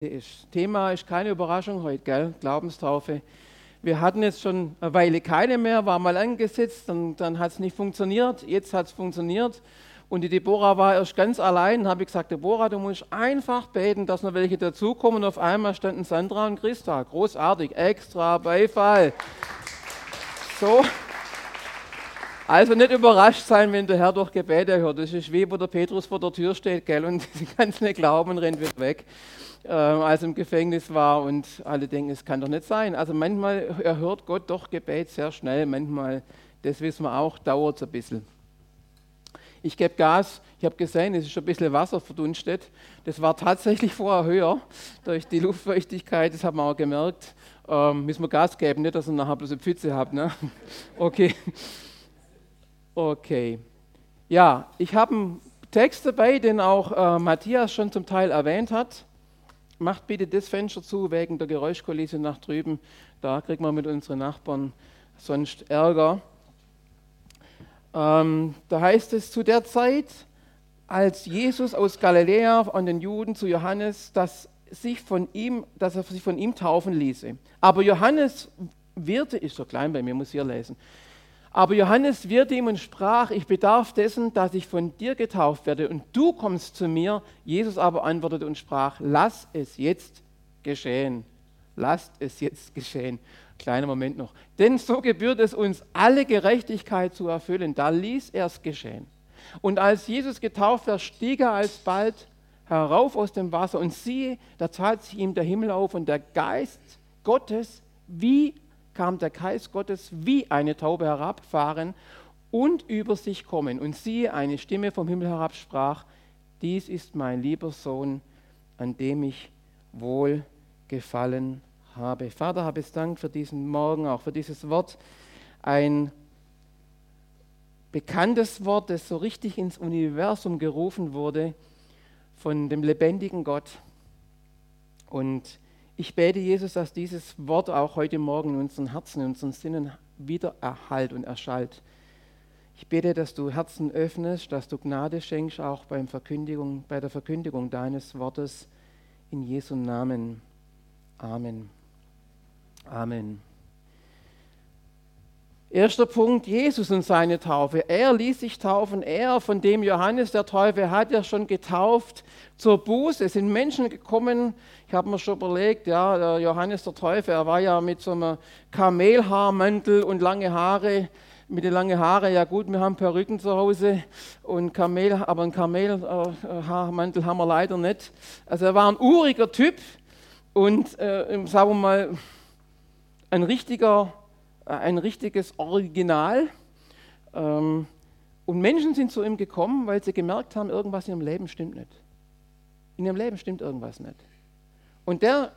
ist. Thema ist keine Überraschung heute, gell? Glaubenstaufe. Wir hatten jetzt schon eine Weile keine mehr, war mal angesetzt und dann hat es nicht funktioniert. Jetzt hat es funktioniert. Und die Deborah war erst ganz allein. habe ich gesagt, Deborah, du musst einfach beten, dass noch welche dazukommen. Und auf einmal standen Sandra und Christa. Großartig, extra Beifall. So. Also nicht überrascht sein, wenn der Herr durch Gebete hört. Das ist wie, wo der Petrus vor der Tür steht, gell, und sie kann nicht glauben rennt wieder weg äh, als er im Gefängnis war und alle denken, es kann doch nicht sein. Also manchmal erhört Gott doch Gebet sehr schnell, manchmal, das wissen wir auch, dauert es ein bisschen. Ich gebe Gas, ich habe gesehen, es ist schon ein bisschen Wasser verdunstet. Das war tatsächlich vorher höher durch die Luftfeuchtigkeit, das haben wir auch gemerkt. Ähm, müssen wir Gas geben, nicht, dass ihr nachher bloß eine Pfütze habt. Ne? Okay. Okay. Ja, ich habe einen Text dabei, den auch äh, Matthias schon zum Teil erwähnt hat macht bitte das Fenster zu wegen der Geräuschkulisse nach drüben. Da kriegen wir mit unseren Nachbarn sonst Ärger. Ähm, da heißt es zu der Zeit, als Jesus aus Galiläa an den Juden zu Johannes, dass, sich von ihm, dass er sich von ihm taufen ließe. Aber Johannes wehrte, ist so klein bei mir, muss hier lesen. Aber Johannes wehrte ihm und sprach, ich bedarf dessen, dass ich von dir getauft werde und du kommst zu mir. Jesus aber antwortete und sprach, lass es jetzt geschehen. Lasst es jetzt geschehen. Kleiner Moment noch. Denn so gebührt es uns, alle Gerechtigkeit zu erfüllen. Da ließ er es geschehen. Und als Jesus getauft war, stieg er alsbald herauf aus dem Wasser und siehe, da tat sich ihm der Himmel auf und der Geist Gottes wie kam der Geist Gottes wie eine Taube herabfahren und über sich kommen. Und siehe, eine Stimme vom Himmel herab sprach, dies ist mein lieber Sohn, an dem ich wohl gefallen habe. Vater, habe es Dank für diesen Morgen, auch für dieses Wort. Ein bekanntes Wort, das so richtig ins Universum gerufen wurde von dem lebendigen Gott. Und ich bete, Jesus, dass dieses Wort auch heute Morgen in unseren Herzen, in unseren Sinnen wieder erhalt und erschallt. Ich bete, dass du Herzen öffnest, dass du Gnade schenkst, auch beim Verkündigung, bei der Verkündigung deines Wortes. In Jesu Namen. Amen. Amen. Erster Punkt, Jesus und seine Taufe. Er ließ sich taufen. Er, von dem Johannes der Täufer, hat ja schon getauft zur Buße. Es sind Menschen gekommen, ich habe mir schon überlegt, ja, der Johannes der Täufer, er war ja mit so einem Kamelhaarmantel und lange Haare. Mit den langen Haaren, ja gut, wir haben Perücken zu Hause, und Kamel, aber einen Kamelhaarmantel haben wir leider nicht. Also er war ein uriger Typ und, äh, sagen wir mal, ein richtiger ein richtiges Original. Ähm, und Menschen sind zu ihm gekommen, weil sie gemerkt haben, irgendwas in ihrem Leben stimmt nicht. In ihrem Leben stimmt irgendwas nicht. Und der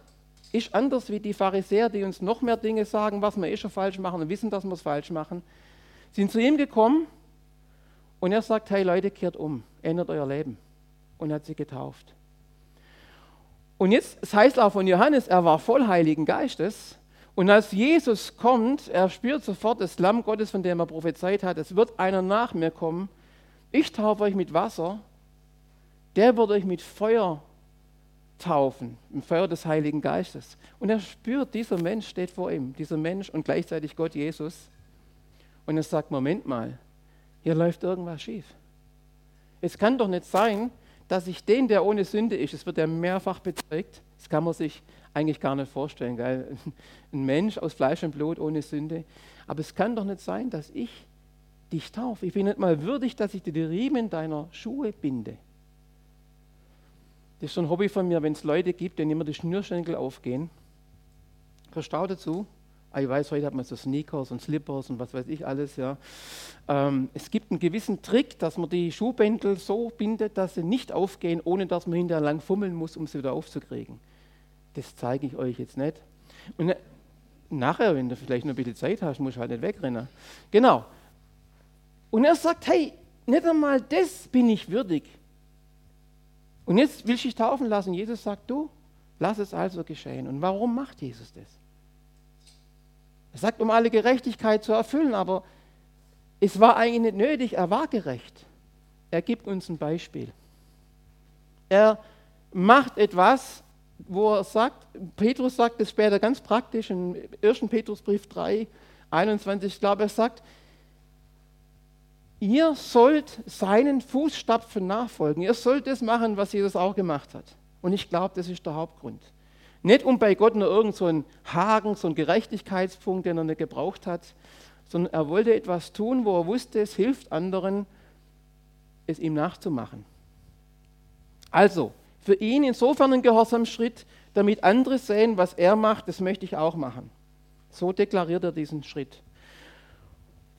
ist anders wie die Pharisäer, die uns noch mehr Dinge sagen, was wir eh schon falsch machen und wissen, dass wir es falsch machen. Sind zu ihm gekommen und er sagt: Hey Leute, kehrt um, ändert euer Leben. Und hat sie getauft. Und jetzt, es heißt auch von Johannes, er war voll Heiligen Geistes. Und als Jesus kommt, er spürt sofort das Lamm Gottes, von dem er prophezeit hat, es wird einer nach mir kommen. Ich taufe euch mit Wasser, der wird euch mit Feuer taufen, im Feuer des Heiligen Geistes. Und er spürt, dieser Mensch steht vor ihm, dieser Mensch und gleichzeitig Gott Jesus. Und er sagt, Moment mal, hier läuft irgendwas schief. Es kann doch nicht sein, dass ich den, der ohne Sünde ist, es wird ja mehrfach bezeugt, das kann man sich eigentlich gar nicht vorstellen. Gell? Ein Mensch aus Fleisch und Blut ohne Sünde. Aber es kann doch nicht sein, dass ich dich taufe. Ich bin nicht mal würdig, dass ich dir die Riemen deiner Schuhe binde. Das ist so ein Hobby von mir, wenn es Leute gibt, denen immer die Schnürschenkel aufgehen. Verstau dazu. Ah, ich weiß, heute hat man so Sneakers und Slippers und was weiß ich alles. Ja. Ähm, es gibt einen gewissen Trick, dass man die Schuhbändel so bindet, dass sie nicht aufgehen, ohne dass man hinterher lang fummeln muss, um sie wieder aufzukriegen. Das zeige ich euch jetzt nicht. Und äh, nachher, wenn du vielleicht noch ein bisschen Zeit hast, musst du halt nicht wegrennen. Genau. Und er sagt, hey, nicht einmal das bin ich würdig. Und jetzt will ich dich taufen lassen. Jesus sagt, du, lass es also geschehen. Und warum macht Jesus das? Er sagt, um alle Gerechtigkeit zu erfüllen, aber es war eigentlich nicht nötig, er war gerecht. Er gibt uns ein Beispiel. Er macht etwas, wo er sagt, Petrus sagt es später ganz praktisch, im 1. Petrusbrief 3, 21, ich glaube, er sagt, ihr sollt seinen Fußstapfen nachfolgen. Ihr sollt das machen, was Jesus auch gemacht hat. Und ich glaube, das ist der Hauptgrund. Nicht um bei Gott nur irgend so einen Haken, so einen Gerechtigkeitspunkt, den er nicht gebraucht hat, sondern er wollte etwas tun, wo er wusste, es hilft anderen, es ihm nachzumachen. Also, für ihn insofern ein Gehorsamschritt, damit andere sehen, was er macht, das möchte ich auch machen. So deklariert er diesen Schritt.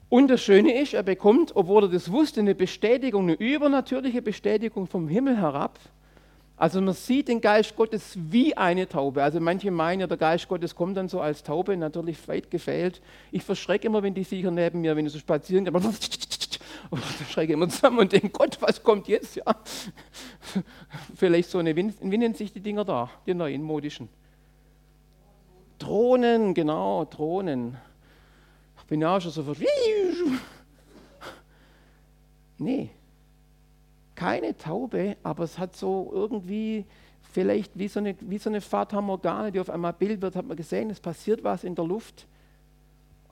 Und das Schöne ist, er bekommt, obwohl er das wusste, eine Bestätigung, eine übernatürliche Bestätigung vom Himmel herab. Also man sieht den Geist Gottes wie eine Taube. Also manche meinen ja, der Geist Gottes kommt dann so als Taube, natürlich weit gefehlt. Ich verschrecke immer, wenn die Viecher neben mir, wenn ich so spazieren gehe, und schrecke immer zusammen und denke, Gott, was kommt jetzt? Ja. Vielleicht so eine, wie nennen sich die Dinger da, die neuen modischen? Drohnen, genau, Drohnen. Ich bin ja auch schon so ver Nee, keine Taube, aber es hat so irgendwie vielleicht wie so eine, wie so eine Fata Morgana, die auf einmal Bild wird, hat man gesehen, es passiert was in der Luft.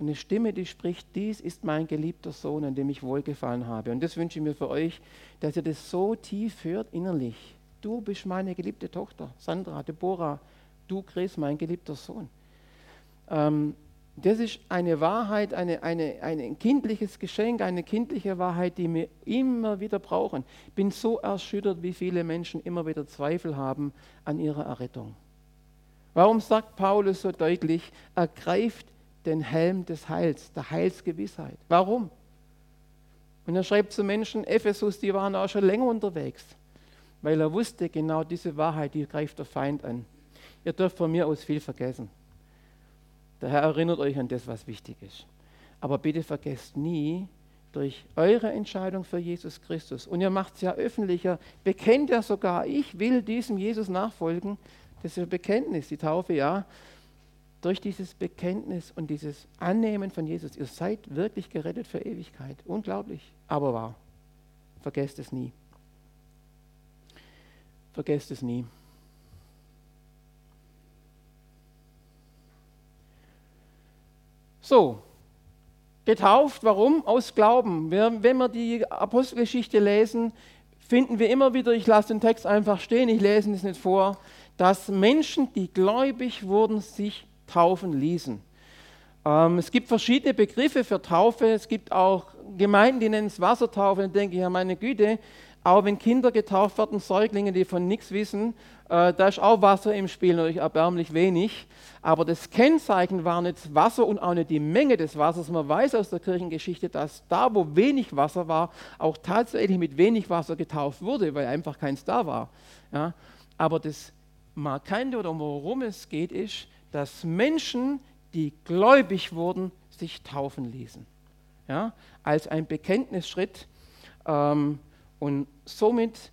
Und eine Stimme, die spricht, dies ist mein geliebter Sohn, an dem ich wohlgefallen habe. Und das wünsche ich mir für euch, dass ihr das so tief hört innerlich. Du bist meine geliebte Tochter, Sandra, Deborah, du Chris, mein geliebter Sohn. Ähm, das ist eine Wahrheit, eine, eine, ein kindliches Geschenk, eine kindliche Wahrheit, die wir immer wieder brauchen. Ich bin so erschüttert, wie viele Menschen immer wieder Zweifel haben an ihrer Errettung. Warum sagt Paulus so deutlich, ergreift den Helm des Heils, der Heilsgewissheit? Warum? Und er schreibt zu Menschen, Ephesus, die waren auch schon länger unterwegs, weil er wusste, genau diese Wahrheit, die greift der Feind an. Ihr dürft von mir aus viel vergessen. Der Herr erinnert euch an das, was wichtig ist. Aber bitte vergesst nie, durch eure Entscheidung für Jesus Christus, und ihr macht es ja öffentlicher, bekennt ja sogar, ich will diesem Jesus nachfolgen, das ist ein Bekenntnis, die Taufe, ja. Durch dieses Bekenntnis und dieses Annehmen von Jesus, ihr seid wirklich gerettet für Ewigkeit. Unglaublich, aber wahr. Vergesst es nie. Vergesst es nie. So, getauft, warum? Aus Glauben. Wenn wir die Apostelgeschichte lesen, finden wir immer wieder, ich lasse den Text einfach stehen, ich lese es nicht vor, dass Menschen, die gläubig wurden, sich taufen ließen. Ähm, es gibt verschiedene Begriffe für Taufe. Es gibt auch Gemeinden, die nennen es Wassertaufe. Dann denke ich, ja meine Güte, auch wenn Kinder getauft werden, Säuglinge, die von nichts wissen, äh, da ist auch Wasser im Spiel, natürlich erbärmlich wenig. Aber das Kennzeichen war nicht Wasser und auch nicht die Menge des Wassers. Man weiß aus der Kirchengeschichte, dass da, wo wenig Wasser war, auch tatsächlich mit wenig Wasser getauft wurde, weil einfach keins da war. Ja? Aber das Markante oder worum es geht, ist, dass Menschen, die gläubig wurden, sich taufen ließen. Ja? Als ein Bekenntnisschritt. Ähm, und somit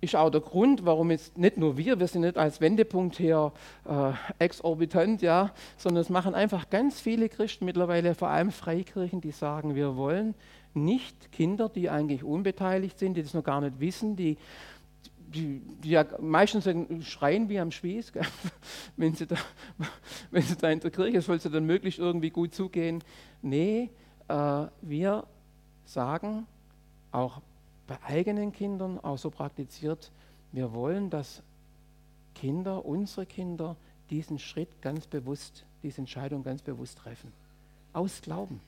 ist auch der Grund, warum jetzt nicht nur wir, wir sind nicht als Wendepunkt hier äh, exorbitant, ja, sondern es machen einfach ganz viele Christen mittlerweile, vor allem Freikirchen, die sagen, wir wollen nicht Kinder, die eigentlich unbeteiligt sind, die das noch gar nicht wissen, die, die, die ja meistens schreien wie am Spieß, wenn sie, da, wenn sie da in der Kirche, soll sie dann möglichst irgendwie gut zugehen. Nee, äh, wir sagen auch bei eigenen Kindern auch so praktiziert, wir wollen, dass Kinder, unsere Kinder, diesen Schritt ganz bewusst, diese Entscheidung ganz bewusst treffen. Aus Glauben.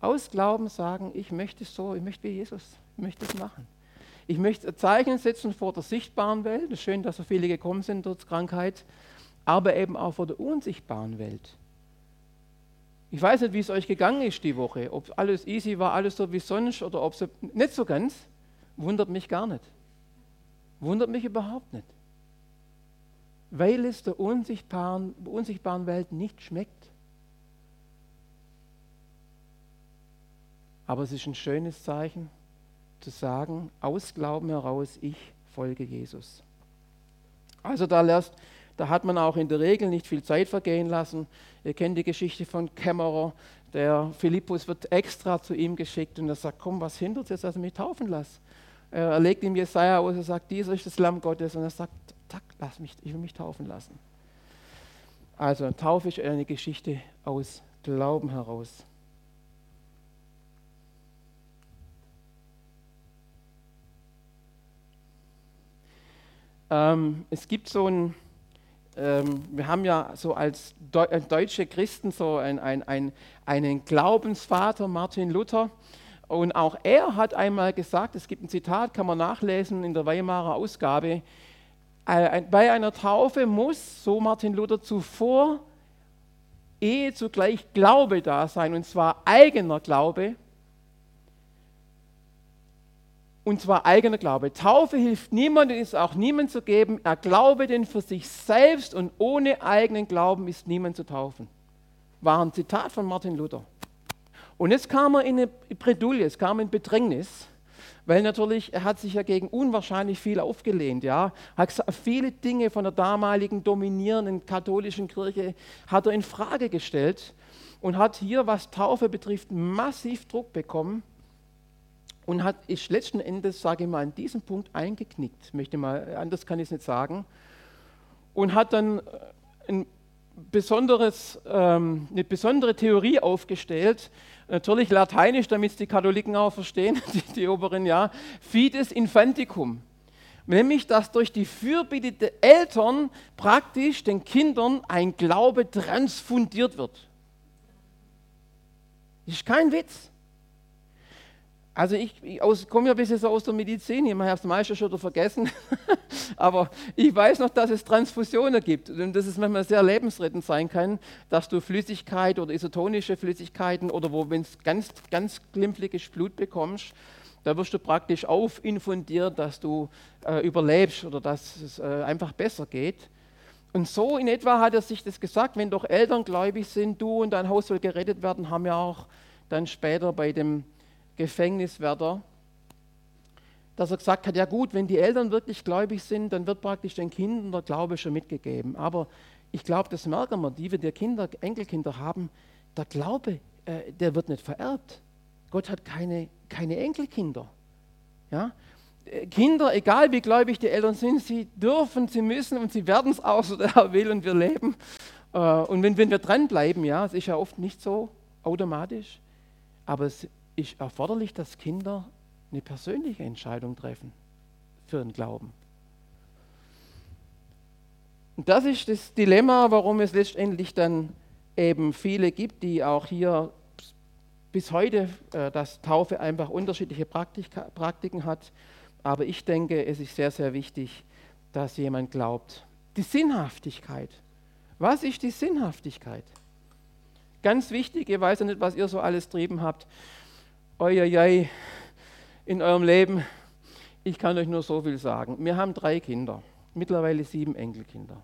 Aus Glauben sagen, ich möchte es so, ich möchte wie Jesus, ich möchte es machen. Ich möchte Zeichen setzen vor der sichtbaren Welt. Es ist schön, dass so viele gekommen sind durch Krankheit, aber eben auch vor der unsichtbaren Welt. Ich weiß nicht, wie es euch gegangen ist die Woche, ob alles easy war, alles so wie sonst oder ob es nicht so ganz. Wundert mich gar nicht. Wundert mich überhaupt nicht. Weil es der unsichtbaren, unsichtbaren Welt nicht schmeckt. Aber es ist ein schönes Zeichen zu sagen, aus Glauben heraus, ich folge Jesus. Also da lässt da hat man auch in der Regel nicht viel Zeit vergehen lassen. Ihr kennt die Geschichte von Kämmerer. Der Philippus wird extra zu ihm geschickt und er sagt, komm, was hindert jetzt, dass ich mich taufen lasse? Er legt ihm Jesaja aus, er sagt, dieser ist das Lamm Gottes und er sagt, zack, lass mich, ich will mich taufen lassen. Also Taufe ist eine Geschichte aus Glauben heraus. Ähm, es gibt so ein, ähm, wir haben ja so als Deu äh, deutsche Christen so ein, ein, ein, einen Glaubensvater, Martin Luther. Und auch er hat einmal gesagt, es gibt ein Zitat, kann man nachlesen in der Weimarer Ausgabe, äh, bei einer Taufe muss, so Martin Luther, zuvor ehe zugleich Glaube da sein, und zwar eigener Glaube, und zwar eigener Glaube. Taufe hilft niemandem, ist auch niemand zu geben. Er glaube denn für sich selbst und ohne eigenen Glauben ist niemand zu taufen. War ein Zitat von Martin Luther. Und jetzt kam er in eine Bredouille, es kam in Bedrängnis, weil natürlich er hat sich ja gegen unwahrscheinlich viel aufgelehnt, ja, hat viele Dinge von der damaligen dominierenden katholischen Kirche hat er in Frage gestellt und hat hier, was Taufe betrifft, massiv Druck bekommen und hat, ist letzten Endes, sage ich mal, an diesem Punkt eingeknickt, möchte mal, anders kann ich es nicht sagen, und hat dann äh, ein besonderes, ähm, eine besondere Theorie aufgestellt, natürlich lateinisch, damit es die Katholiken auch verstehen, die, die oberen, ja, Fides Infanticum, nämlich, dass durch die Fürbitte der Eltern praktisch den Kindern ein Glaube transfundiert wird. Das ist kein Witz. Also ich, ich komme ja ein bisschen so aus der Medizin, ich habe es meistens schon vergessen, aber ich weiß noch, dass es Transfusionen gibt und dass es manchmal sehr lebensrettend sein kann, dass du Flüssigkeit oder isotonische Flüssigkeiten oder wo, wenn es ganz, ganz glimpfliges Blut bekommst, da wirst du praktisch aufinfundiert, dass du äh, überlebst oder dass es äh, einfach besser geht. Und so in etwa hat er sich das gesagt, wenn doch Eltern gläubig sind, du und dein Haus soll gerettet werden, haben ja auch dann später bei dem Gefängniswärter, dass er gesagt hat, ja gut, wenn die Eltern wirklich gläubig sind, dann wird praktisch den Kindern der Glaube schon mitgegeben. Aber ich glaube, das merken wir, die wir die Kinder, Enkelkinder haben, der Glaube, äh, der wird nicht vererbt. Gott hat keine, keine Enkelkinder. Ja? Äh, Kinder, egal wie gläubig die Eltern sind, sie dürfen, sie müssen und sie werden es auch, so der Herr will und wir leben. Äh, und wenn, wenn wir dranbleiben, ja, es ist ja oft nicht so automatisch, aber es ist erforderlich, dass Kinder eine persönliche Entscheidung treffen für den Glauben. Und das ist das Dilemma, warum es letztendlich dann eben viele gibt, die auch hier bis heute, äh, dass Taufe einfach unterschiedliche Praktika, Praktiken hat. Aber ich denke, es ist sehr, sehr wichtig, dass jemand glaubt. Die Sinnhaftigkeit. Was ist die Sinnhaftigkeit? Ganz wichtig, ihr weiß ja nicht, was ihr so alles trieben habt Uiuiui, in eurem Leben, ich kann euch nur so viel sagen. Wir haben drei Kinder, mittlerweile sieben Enkelkinder.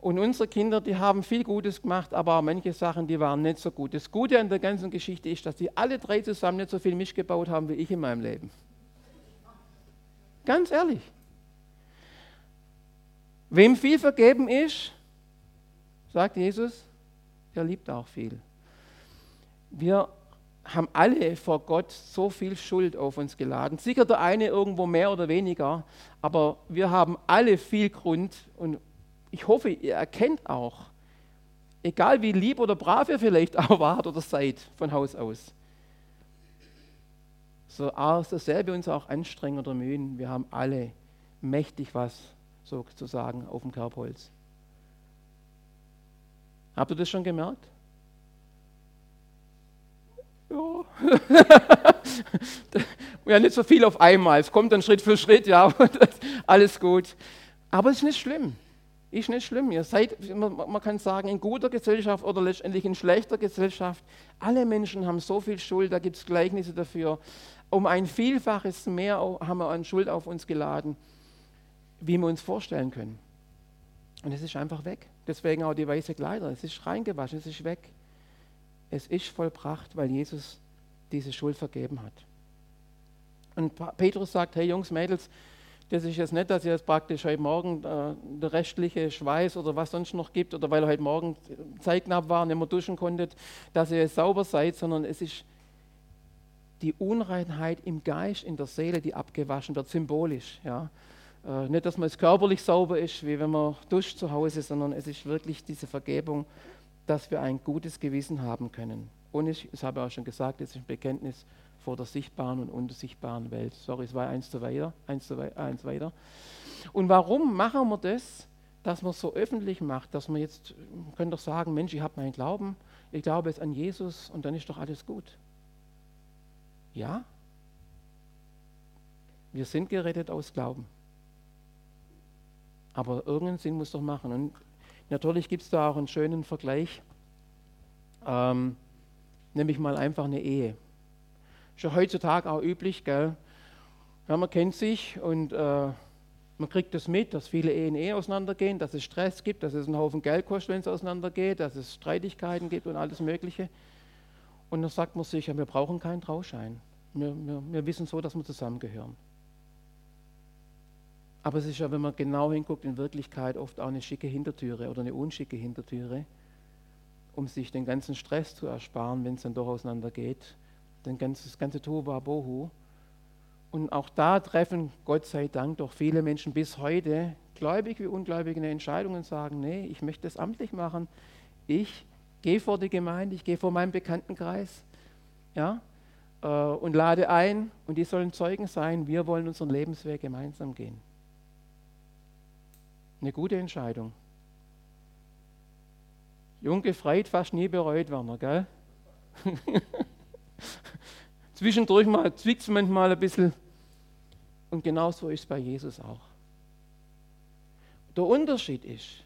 Und unsere Kinder, die haben viel Gutes gemacht, aber auch manche Sachen, die waren nicht so gut. Das Gute an der ganzen Geschichte ist, dass die alle drei zusammen nicht so viel Misch gebaut haben wie ich in meinem Leben. Ganz ehrlich. Wem viel vergeben ist, sagt Jesus, der liebt auch viel. Wir haben alle vor Gott so viel Schuld auf uns geladen. Sicher der eine irgendwo mehr oder weniger, aber wir haben alle viel Grund und ich hoffe, ihr erkennt auch, egal wie lieb oder brav ihr vielleicht auch wart oder seid von Haus aus, so, so sehr wir uns auch anstrengen oder mühen, wir haben alle mächtig was sozusagen auf dem Kerbholz. Habt ihr das schon gemerkt? ja, nicht so viel auf einmal. Es kommt dann Schritt für Schritt, ja, alles gut. Aber es ist nicht schlimm. Ist nicht schlimm. Ihr seid, man kann sagen, in guter Gesellschaft oder letztendlich in schlechter Gesellschaft. Alle Menschen haben so viel Schuld, da gibt es Gleichnisse dafür. Um ein Vielfaches mehr haben wir an Schuld auf uns geladen, wie wir uns vorstellen können. Und es ist einfach weg. Deswegen auch die weiße Kleider. Es ist reingewaschen, es ist weg es ist vollbracht, weil Jesus diese Schuld vergeben hat. Und Petrus sagt, hey Jungs, Mädels, das ist jetzt nicht, dass ihr jetzt praktisch heute Morgen äh, der restliche Schweiß oder was sonst noch gibt oder weil heute Morgen Zeit knapp war und nicht mehr duschen konntet, dass ihr jetzt sauber seid, sondern es ist die Unreinheit im Geist, in der Seele, die abgewaschen wird, symbolisch. Ja. Äh, nicht, dass man es körperlich sauber ist, wie wenn man duscht zu Hause, sondern es ist wirklich diese Vergebung, dass wir ein gutes Gewissen haben können. Und ich, das habe ich auch schon gesagt, es ist ein Bekenntnis vor der sichtbaren und unsichtbaren Welt. Sorry, es war eins zu weiter, eins, zu wei eins weiter. Und warum machen wir das, dass man es so öffentlich macht, dass man jetzt, man könnte doch sagen, Mensch, ich habe meinen Glauben, ich glaube jetzt an Jesus und dann ist doch alles gut. Ja, wir sind gerettet aus Glauben. Aber irgendeinen Sinn muss doch machen. Und natürlich gibt es da auch einen schönen Vergleich, ähm, nämlich mal einfach eine Ehe. Ist ja heutzutage auch üblich, gell? Ja, man kennt sich und äh, man kriegt das mit, dass viele Ehen eh auseinandergehen, dass es Stress gibt, dass es einen Haufen Geld kostet, wenn es auseinandergeht, dass es Streitigkeiten gibt und alles Mögliche. Und dann sagt man sich, ja, wir brauchen keinen Trauschein. Wir, wir, wir wissen so, dass wir zusammengehören. Aber es ist ja, wenn man genau hinguckt, in Wirklichkeit oft auch eine schicke Hintertüre oder eine unschicke Hintertüre, um sich den ganzen Stress zu ersparen, wenn es dann doch auseinandergeht. Den ganzen, das ganze Toba Bohu. Und auch da treffen, Gott sei Dank, doch viele Menschen bis heute, gläubig wie ungläubig, eine Entscheidung und sagen, nee, ich möchte das amtlich machen. Ich gehe vor die Gemeinde, ich gehe vor meinen Bekanntenkreis ja, äh, und lade ein und die sollen Zeugen sein, wir wollen unseren Lebensweg gemeinsam gehen. Eine gute Entscheidung. Jung gefreit, fast nie bereut, Werner, gell? Zwischendurch mal zwickt manchmal ein bisschen. Und genauso ist es bei Jesus auch. Der Unterschied ist,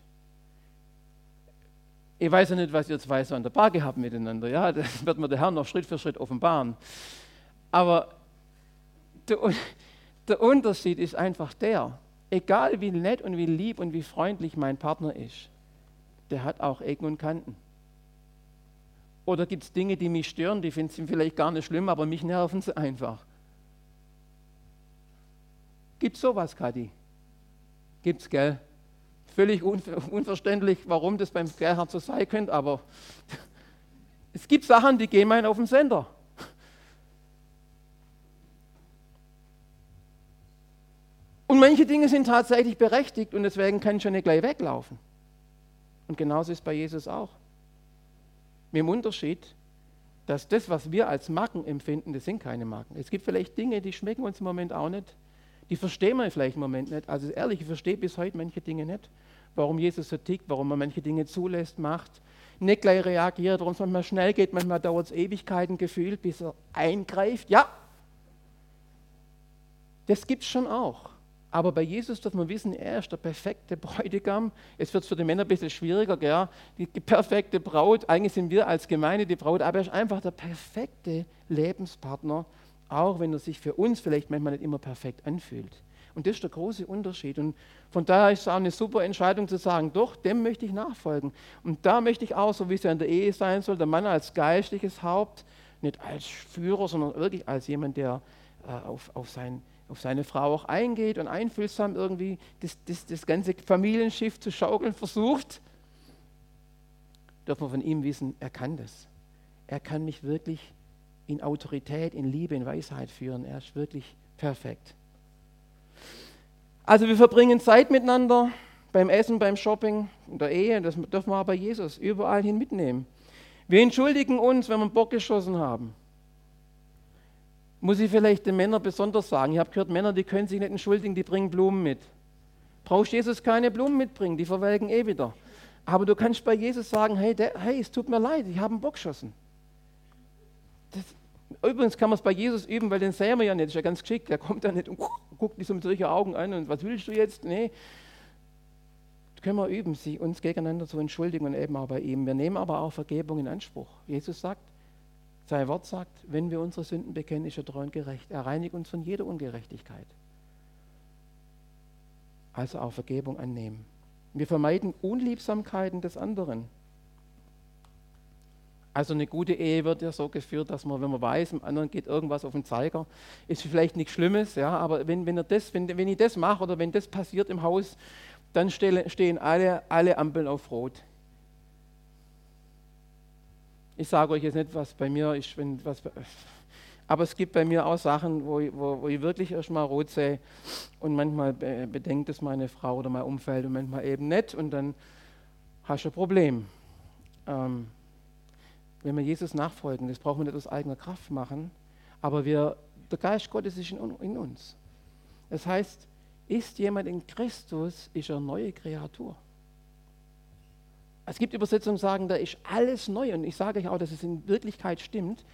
ich weiß ja nicht, was ihr zwei so an der Bar gehabt miteinander, ja, das wird mir der Herr noch Schritt für Schritt offenbaren. Aber der, der Unterschied ist einfach der, egal wie nett und wie lieb und wie freundlich mein Partner ist, der hat auch Ecken und Kanten. Oder gibt es Dinge, die mich stören, die finden sie vielleicht gar nicht schlimm, aber mich nerven sie einfach. Gibt es sowas, Kathi? Gibt's, gell? Völlig unverständlich, warum das beim Gerhard so sein könnte, aber es gibt Sachen, die gehen meinen auf den Sender. Und manche Dinge sind tatsächlich berechtigt und deswegen kann ich schon nicht gleich weglaufen. Und genauso ist es bei Jesus auch. Mit dem Unterschied, dass das, was wir als Marken empfinden, das sind keine Marken. Es gibt vielleicht Dinge, die schmecken uns im Moment auch nicht. Die verstehen wir vielleicht im Moment nicht. Also ehrlich, ich verstehe bis heute manche Dinge nicht. Warum Jesus so tickt, warum er manche Dinge zulässt, macht, nicht gleich reagiert, warum es manchmal schnell geht, manchmal dauert es Ewigkeiten gefühlt, bis er eingreift. Ja, das gibt es schon auch. Aber bei Jesus darf man wissen, er ist der perfekte Bräutigam. Es wird für die Männer ein bisschen schwieriger, gell? die perfekte Braut. Eigentlich sind wir als Gemeinde die Braut, aber er ist einfach der perfekte Lebenspartner, auch wenn er sich für uns vielleicht manchmal nicht immer perfekt anfühlt. Und das ist der große Unterschied. Und von daher ist es auch eine super Entscheidung zu sagen, doch, dem möchte ich nachfolgen. Und da möchte ich auch, so wie es ja in der Ehe sein soll, der Mann als geistliches Haupt, nicht als Führer, sondern wirklich als jemand, der äh, auf, auf sein auf seine Frau auch eingeht und einfühlsam irgendwie das, das, das ganze Familienschiff zu schaukeln versucht, dürfen wir von ihm wissen, er kann das. Er kann mich wirklich in Autorität, in Liebe, in Weisheit führen. Er ist wirklich perfekt. Also wir verbringen Zeit miteinander beim Essen, beim Shopping, in der Ehe, das dürfen wir aber Jesus überall hin mitnehmen. Wir entschuldigen uns, wenn wir Bock geschossen haben. Muss ich vielleicht den Männern besonders sagen. Ich habe gehört, Männer, die können sich nicht entschuldigen, die bringen Blumen mit. Brauchst Jesus keine Blumen mitbringen, die verwelken eh wieder. Aber du kannst bei Jesus sagen, hey, der, hey es tut mir leid, ich habe einen Bock geschossen. Das, übrigens kann man es bei Jesus üben, weil den sehen wir ja nicht, ist ja ganz geschickt. Der kommt da nicht und guckt dich so mit solchen Augen an und was willst du jetzt? Nee. Das können wir üben, sie uns gegeneinander zu entschuldigen und eben auch bei ihm. Wir nehmen aber auch Vergebung in Anspruch. Jesus sagt, sein Wort sagt, wenn wir unsere Sünden bekennen, ist er treu und gerecht. Er reinigt uns von jeder Ungerechtigkeit. Also auch Vergebung annehmen. Wir vermeiden Unliebsamkeiten des anderen. Also eine gute Ehe wird ja so geführt, dass man, wenn man weiß, dem anderen geht irgendwas auf den Zeiger, ist vielleicht nichts Schlimmes, ja, aber wenn, wenn, er das, wenn, wenn ich das mache oder wenn das passiert im Haus, dann stehen alle, alle Ampeln auf Rot. Ich sage euch jetzt nicht, was bei mir ist, wenn was. Aber es gibt bei mir auch Sachen, wo, wo, wo ich wirklich erstmal rot sehe und manchmal bedenkt es meine Frau oder mein Umfeld und manchmal eben nicht und dann hast du ein Problem. Ähm, wenn wir Jesus nachfolgen, das brauchen wir nicht aus eigener Kraft machen, aber wir, der Geist Gottes ist in, in uns. Das heißt, ist jemand in Christus, ist er eine neue Kreatur. Es gibt Übersetzungen, die sagen, da ist alles neu. Und ich sage euch auch, dass es in Wirklichkeit stimmt.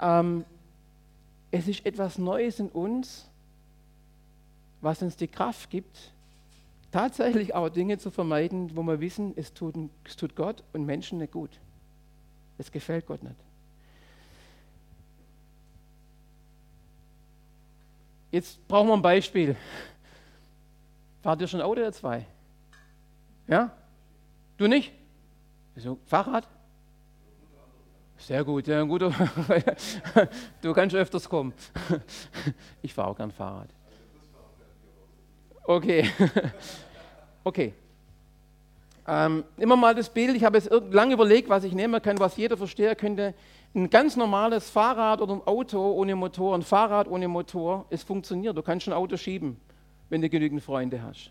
Ähm, es ist etwas Neues in uns, was uns die Kraft gibt, tatsächlich auch Dinge zu vermeiden, wo wir wissen, es tut, es tut Gott und Menschen nicht gut. Es gefällt Gott nicht. Jetzt brauchen wir ein Beispiel. Fahrt ihr schon Auto oder zwei? Ja? Du nicht? Wieso? Fahrrad? Sehr gut, ja, gut. du kannst öfters kommen. Ich fahre auch gern Fahrrad. Okay. Okay. Ähm, immer mal das Bild, ich habe jetzt lange überlegt, was ich nehmen kann, was jeder verstehen könnte. Ein ganz normales Fahrrad oder ein Auto ohne Motor, ein Fahrrad ohne Motor, es funktioniert. Du kannst ein Auto schieben, wenn du genügend Freunde hast.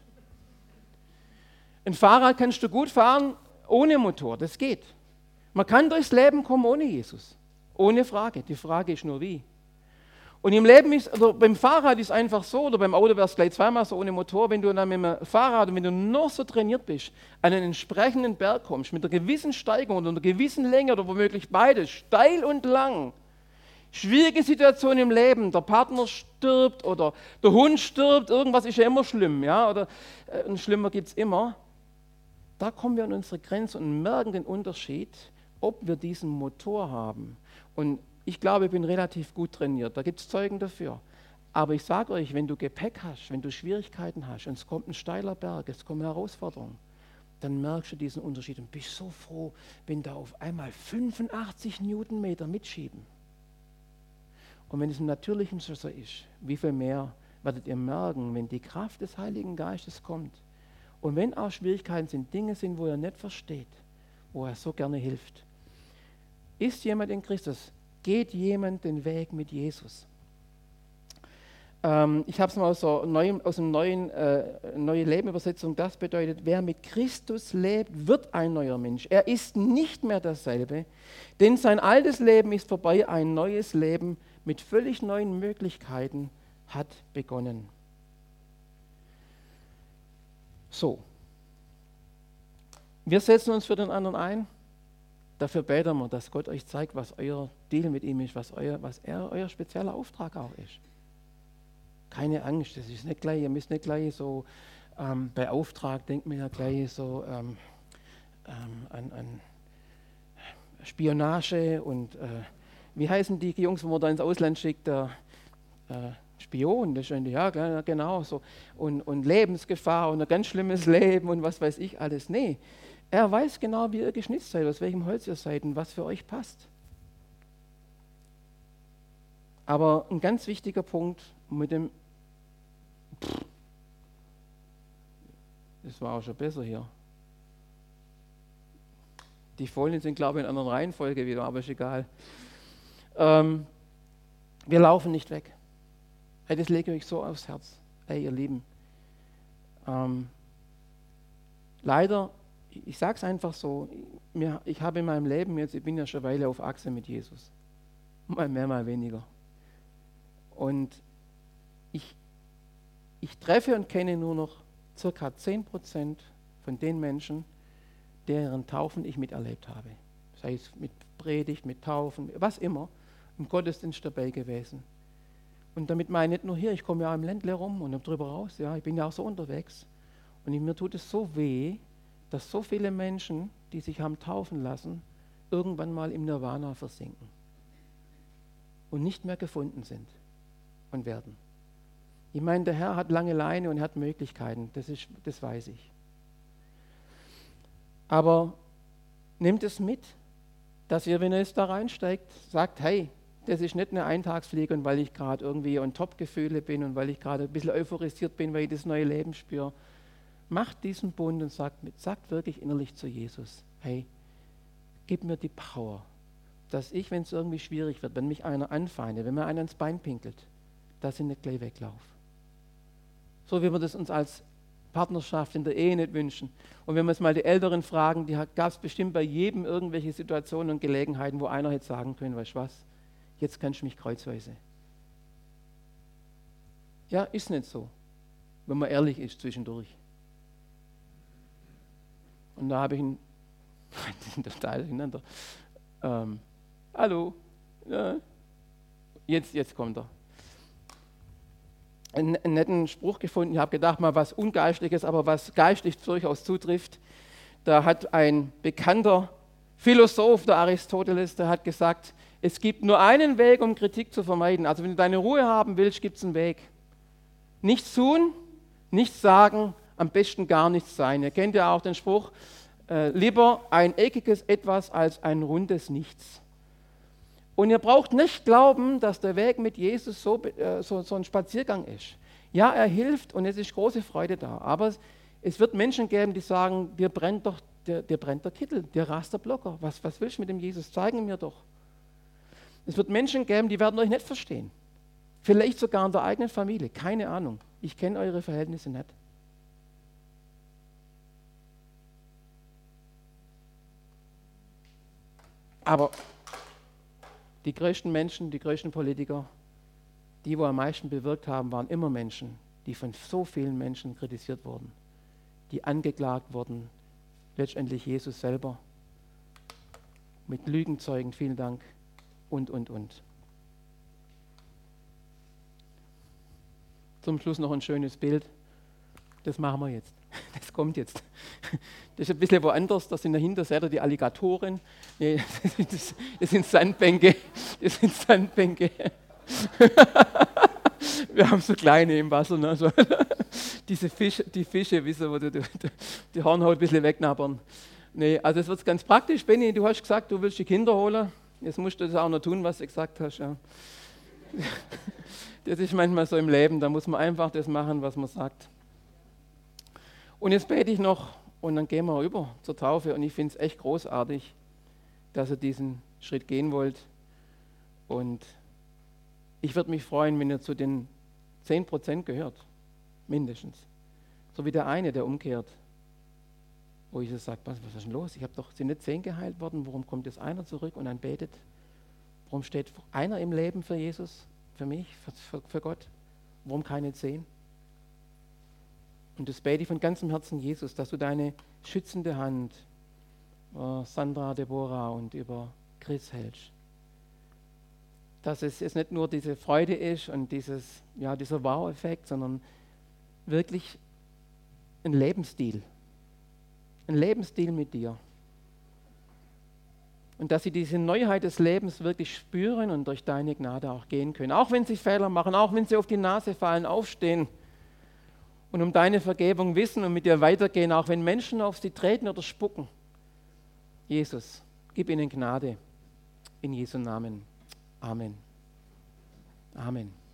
Ein Fahrrad kannst du gut fahren ohne Motor, das geht. Man kann durchs Leben kommen ohne Jesus. Ohne Frage. Die Frage ist nur wie. Und im Leben ist, also beim Fahrrad ist einfach so, oder beim Auto wäre es gleich zweimal so ohne Motor, wenn du dann mit dem Fahrrad und wenn du noch so trainiert bist, an einen entsprechenden Berg kommst, mit einer gewissen Steigung oder einer gewissen Länge oder womöglich beides, steil und lang, schwierige Situation im Leben, der Partner stirbt oder der Hund stirbt, irgendwas ist ja immer schlimm, ja, oder äh, schlimmer gibt es immer. Da kommen wir an unsere Grenze und merken den Unterschied, ob wir diesen Motor haben. Und ich glaube, ich bin relativ gut trainiert. Da gibt es Zeugen dafür. Aber ich sage euch, wenn du Gepäck hast, wenn du Schwierigkeiten hast und es kommt ein steiler Berg, es kommen Herausforderungen, dann merkst du diesen Unterschied und bist so froh, wenn da auf einmal 85 Newtonmeter mitschieben. Und wenn es im Natürlichen so ist, wie viel mehr werdet ihr merken, wenn die Kraft des Heiligen Geistes kommt und wenn auch Schwierigkeiten sind, Dinge sind, wo er nicht versteht, wo er so gerne hilft. Ist jemand in Christus, geht jemand den Weg mit Jesus. Ähm, ich habe es mal aus, so neuen, aus dem neuen äh, Neue Leben Übersetzung. Das bedeutet, wer mit Christus lebt, wird ein neuer Mensch. Er ist nicht mehr dasselbe, denn sein altes Leben ist vorbei. Ein neues Leben mit völlig neuen Möglichkeiten hat begonnen. So, wir setzen uns für den anderen ein. Dafür beten wir, dass Gott euch zeigt, was euer Deal mit ihm ist, was, euer, was er, euer spezieller Auftrag auch ist. Keine Angst, das ist nicht gleich, ihr müsst nicht gleich so ähm, bei Auftrag, denkt mir ja gleich so ähm, ähm, an, an, Spionage und äh, wie heißen die Jungs, wo man da ins Ausland schickt, der äh, Spion, das ist ja genau so und, und Lebensgefahr und ein ganz schlimmes Leben und was weiß ich alles. Nee, er weiß genau, wie ihr geschnitzt seid, aus welchem Holz ihr seid und was für euch passt. Aber ein ganz wichtiger Punkt mit dem, das war auch schon besser hier. Die Folien sind, glaube ich, in einer anderen Reihenfolge wieder, aber ist egal. Ähm, wir laufen nicht weg. Hey, das lege ich euch so aufs Herz. Hey, ihr Lieben. Ähm, leider ich sage es einfach so, ich habe in meinem Leben jetzt, ich bin ja schon eine Weile auf Achse mit Jesus. Mal mehr, mal weniger. Und ich, ich treffe und kenne nur noch circa 10% von den Menschen, deren Taufen ich miterlebt habe. Sei es mit Predigt, mit Taufen, was immer, im Gottesdienst dabei gewesen. Und damit meine ich nicht nur hier, ich komme ja im Ländle rum und drüber raus, ja, ich bin ja auch so unterwegs. Und mir tut es so weh, dass so viele Menschen, die sich haben taufen lassen, irgendwann mal im Nirvana versinken und nicht mehr gefunden sind und werden. Ich meine, der Herr hat lange Leine und hat Möglichkeiten, das, ist, das weiß ich. Aber nehmt es mit, dass ihr, wenn ihr es da reinsteigt, sagt, hey, das ist nicht eine Eintagsfliege und weil ich gerade irgendwie on Top-Gefühle bin und weil ich gerade ein bisschen euphorisiert bin, weil ich das neue Leben spüre, macht diesen Bund und sagt, sagt wirklich innerlich zu Jesus, hey, gib mir die Power, dass ich, wenn es irgendwie schwierig wird, wenn mich einer anfeindet, wenn mir einer ins Bein pinkelt, dass ich nicht gleich weglaufe. So wie wir das uns als Partnerschaft in der Ehe nicht wünschen. Und wenn wir uns mal die Älteren fragen, die gab es bestimmt bei jedem irgendwelche Situationen und Gelegenheiten, wo einer hätte sagen können, weißt du was, jetzt kannst du mich kreuzweise. Ja, ist nicht so, wenn man ehrlich ist zwischendurch. Und da habe ich sind total durcheinander. Ähm, hallo, ja. jetzt, jetzt kommt er. Einen, einen netten Spruch gefunden, ich habe gedacht, mal was Ungeistliches, aber was geistlich durchaus zutrifft. Da hat ein bekannter Philosoph, der Aristoteles, der hat gesagt, es gibt nur einen Weg, um Kritik zu vermeiden. Also wenn du deine Ruhe haben willst, gibt es einen Weg. Nichts tun, nichts sagen, am besten gar nichts sein. Ihr kennt ja auch den Spruch, äh, lieber ein eckiges Etwas als ein rundes Nichts. Und ihr braucht nicht glauben, dass der Weg mit Jesus so, äh, so, so ein Spaziergang ist. Ja, er hilft und es ist große Freude da. Aber es, wird Menschen geben, die sagen, dir brennt doch dir, dir brennt der Kittel, dir rast der Blocker. Was, was willst du mit dem Jesus? Zeigen mir doch. Es wird Menschen geben, die werden euch nicht verstehen. Vielleicht sogar in der eigenen Familie. Keine Ahnung. Ich kenne eure Verhältnisse nicht. Aber die größten Menschen, die größten Politiker, die, wo am meisten bewirkt haben, waren immer Menschen, die von so vielen Menschen kritisiert wurden, die angeklagt wurden, letztendlich Jesus selber, mit Lügenzeugen, vielen Dank, und, und, und. Zum Schluss noch ein schönes Bild. Das machen wir jetzt. Das kommt jetzt. Das ist ein bisschen woanders. Da sind dahinter, seht ihr die Alligatoren. Nee, das, das sind Sandbänke. Das sind Sandbänke. Wir haben so kleine im Wasser. Ne? So. Diese Fische, die Fische, wissen wo die, die, die Hornhaut ein bisschen wegnabbern. Nee, also es wird ganz praktisch. Benny, du hast gesagt, du willst die Kinder holen. Jetzt musst du das auch noch tun, was du gesagt hast. Ja. Das ist manchmal so im Leben, da muss man einfach das machen, was man sagt. Und jetzt bete ich noch und dann gehen wir über zur Taufe. Und ich finde es echt großartig, dass ihr diesen Schritt gehen wollt. Und ich würde mich freuen, wenn ihr zu den 10% gehört, mindestens. So wie der eine, der umkehrt. Wo Jesus sagt, was, was ist denn los? Ich habe doch, sind nicht 10 geheilt worden, warum kommt jetzt einer zurück und dann betet? Warum steht einer im Leben für Jesus? für mich, für, für, für Gott? Warum keine zehn? Und das bete ich von ganzem Herzen, Jesus, dass du deine schützende Hand über Sandra, Deborah und über Chris hältst. Dass es jetzt nicht nur diese Freude ist und dieses, ja, dieser Wow-Effekt, sondern wirklich ein Lebensstil. Ein Lebensstil mit dir und dass sie diese Neuheit des Lebens wirklich spüren und durch deine Gnade auch gehen können. Auch wenn sie Fehler machen, auch wenn sie auf die Nase fallen, aufstehen und um deine Vergebung wissen und mit dir weitergehen, auch wenn Menschen auf sie treten oder spucken. Jesus, gib ihnen Gnade. In Jesu Namen. Amen. Amen.